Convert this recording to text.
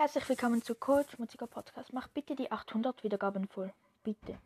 Herzlich willkommen zu Coach Mutiger Podcast. Mach bitte die 800 Wiedergaben voll. Bitte.